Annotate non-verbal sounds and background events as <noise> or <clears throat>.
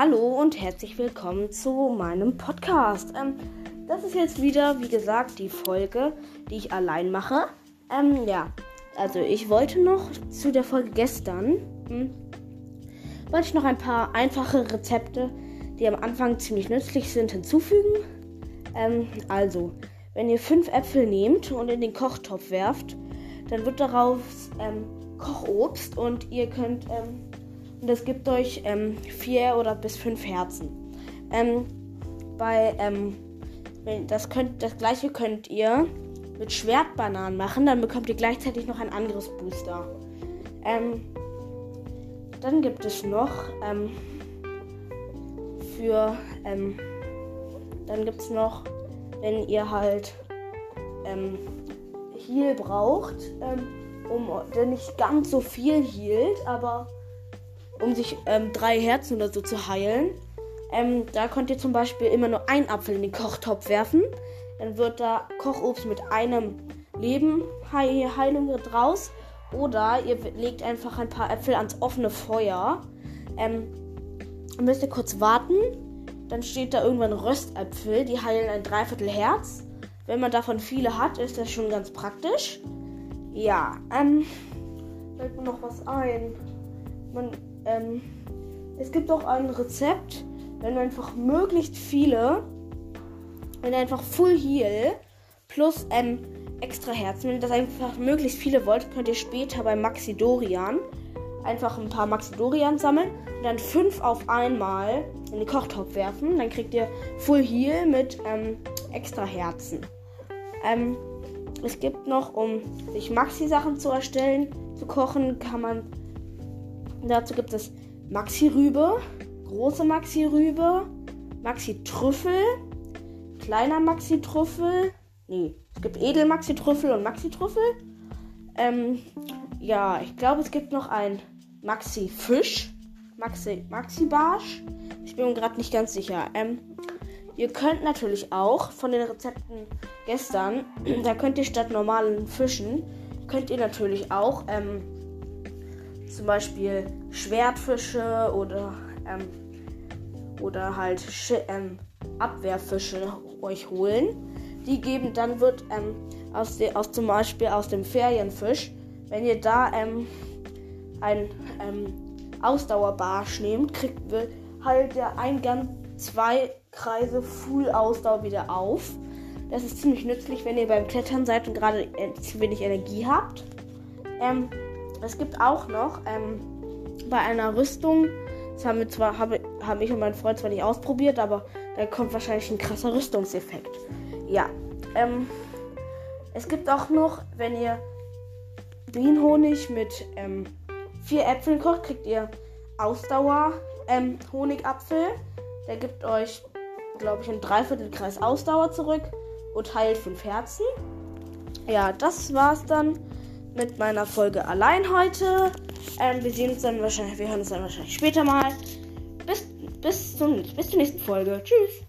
Hallo und herzlich willkommen zu meinem Podcast. Ähm, das ist jetzt wieder, wie gesagt, die Folge, die ich allein mache. Ähm, ja, also ich wollte noch zu der Folge gestern, hm, wollte ich noch ein paar einfache Rezepte, die am Anfang ziemlich nützlich sind, hinzufügen. Ähm, also, wenn ihr fünf Äpfel nehmt und in den Kochtopf werft, dann wird daraus ähm, Kochobst und ihr könnt ähm, es gibt euch ähm, vier oder bis fünf Herzen. Ähm, bei ähm, das könnt das gleiche könnt ihr mit Schwertbananen machen, dann bekommt ihr gleichzeitig noch ein anderes Booster. Ähm, dann gibt es noch ähm, für ähm, dann gibt es noch, wenn ihr halt ähm, Heal braucht, ähm, um der nicht ganz so viel hielt, aber um sich ähm, drei Herzen oder so zu heilen. Ähm, da könnt ihr zum Beispiel immer nur einen Apfel in den Kochtopf werfen. Dann wird da Kochobst mit einem Leben Heilung draus. Oder ihr legt einfach ein paar Äpfel ans offene Feuer. Ähm, müsst ihr kurz warten. Dann steht da irgendwann Röstäpfel, die heilen ein Dreiviertel Herz. Wenn man davon viele hat, ist das schon ganz praktisch. Ja, ähm, fällt mir noch was ein. Man ähm, es gibt auch ein Rezept, wenn einfach möglichst viele, wenn einfach Full Heal plus ähm, extra Herzen, wenn ihr das einfach möglichst viele wollt, könnt ihr später bei Maxidorian einfach ein paar Maxidorian sammeln und dann fünf auf einmal in den Kochtopf werfen. Dann kriegt ihr Full Heal mit ähm, extra Herzen. Ähm, es gibt noch, um sich Maxi-Sachen zu erstellen, zu kochen, kann man Dazu gibt es Maxi-Rübe, große Maxi-Rübe, Maxi-Trüffel, kleiner Maxi-Trüffel. Nee, es gibt Edel-Maxi-Trüffel und Maxi-Trüffel. Ähm, ja, ich glaube, es gibt noch ein Maxi-Fisch, Maxi, Maxi-Barsch. Ich bin mir gerade nicht ganz sicher. Ähm, ihr könnt natürlich auch von den Rezepten gestern, <clears throat> da könnt ihr statt normalen Fischen, könnt ihr natürlich auch ähm, zum Beispiel Schwertfische oder, ähm, oder halt Sch ähm, Abwehrfische euch holen. Die geben, dann wird ähm, aus, de, aus zum Beispiel aus dem Ferienfisch, wenn ihr da ähm, ein ähm, Ausdauerbarsch nehmt, kriegt halt der Eingang zwei Kreise Full Ausdauer wieder auf. Das ist ziemlich nützlich, wenn ihr beim Klettern seid und gerade zu wenig Energie habt. Ähm, es gibt auch noch ähm, bei einer Rüstung, das haben wir zwar, habe hab ich und mein Freund zwar nicht ausprobiert, aber da kommt wahrscheinlich ein krasser Rüstungseffekt. Ja. Ähm, es gibt auch noch, wenn ihr Bienenhonig mit ähm, vier Äpfeln kocht, kriegt ihr Ausdauer ähm, Honigapfel. Der gibt euch, glaube ich, ein Dreiviertelkreis Ausdauer zurück und heilt fünf Herzen. Ja, das war's dann mit meiner Folge allein heute. Ähm, wir sehen uns dann wahrscheinlich, wir hören uns dann wahrscheinlich später mal. Bis, bis, zum, bis zur nächsten Folge. Tschüss.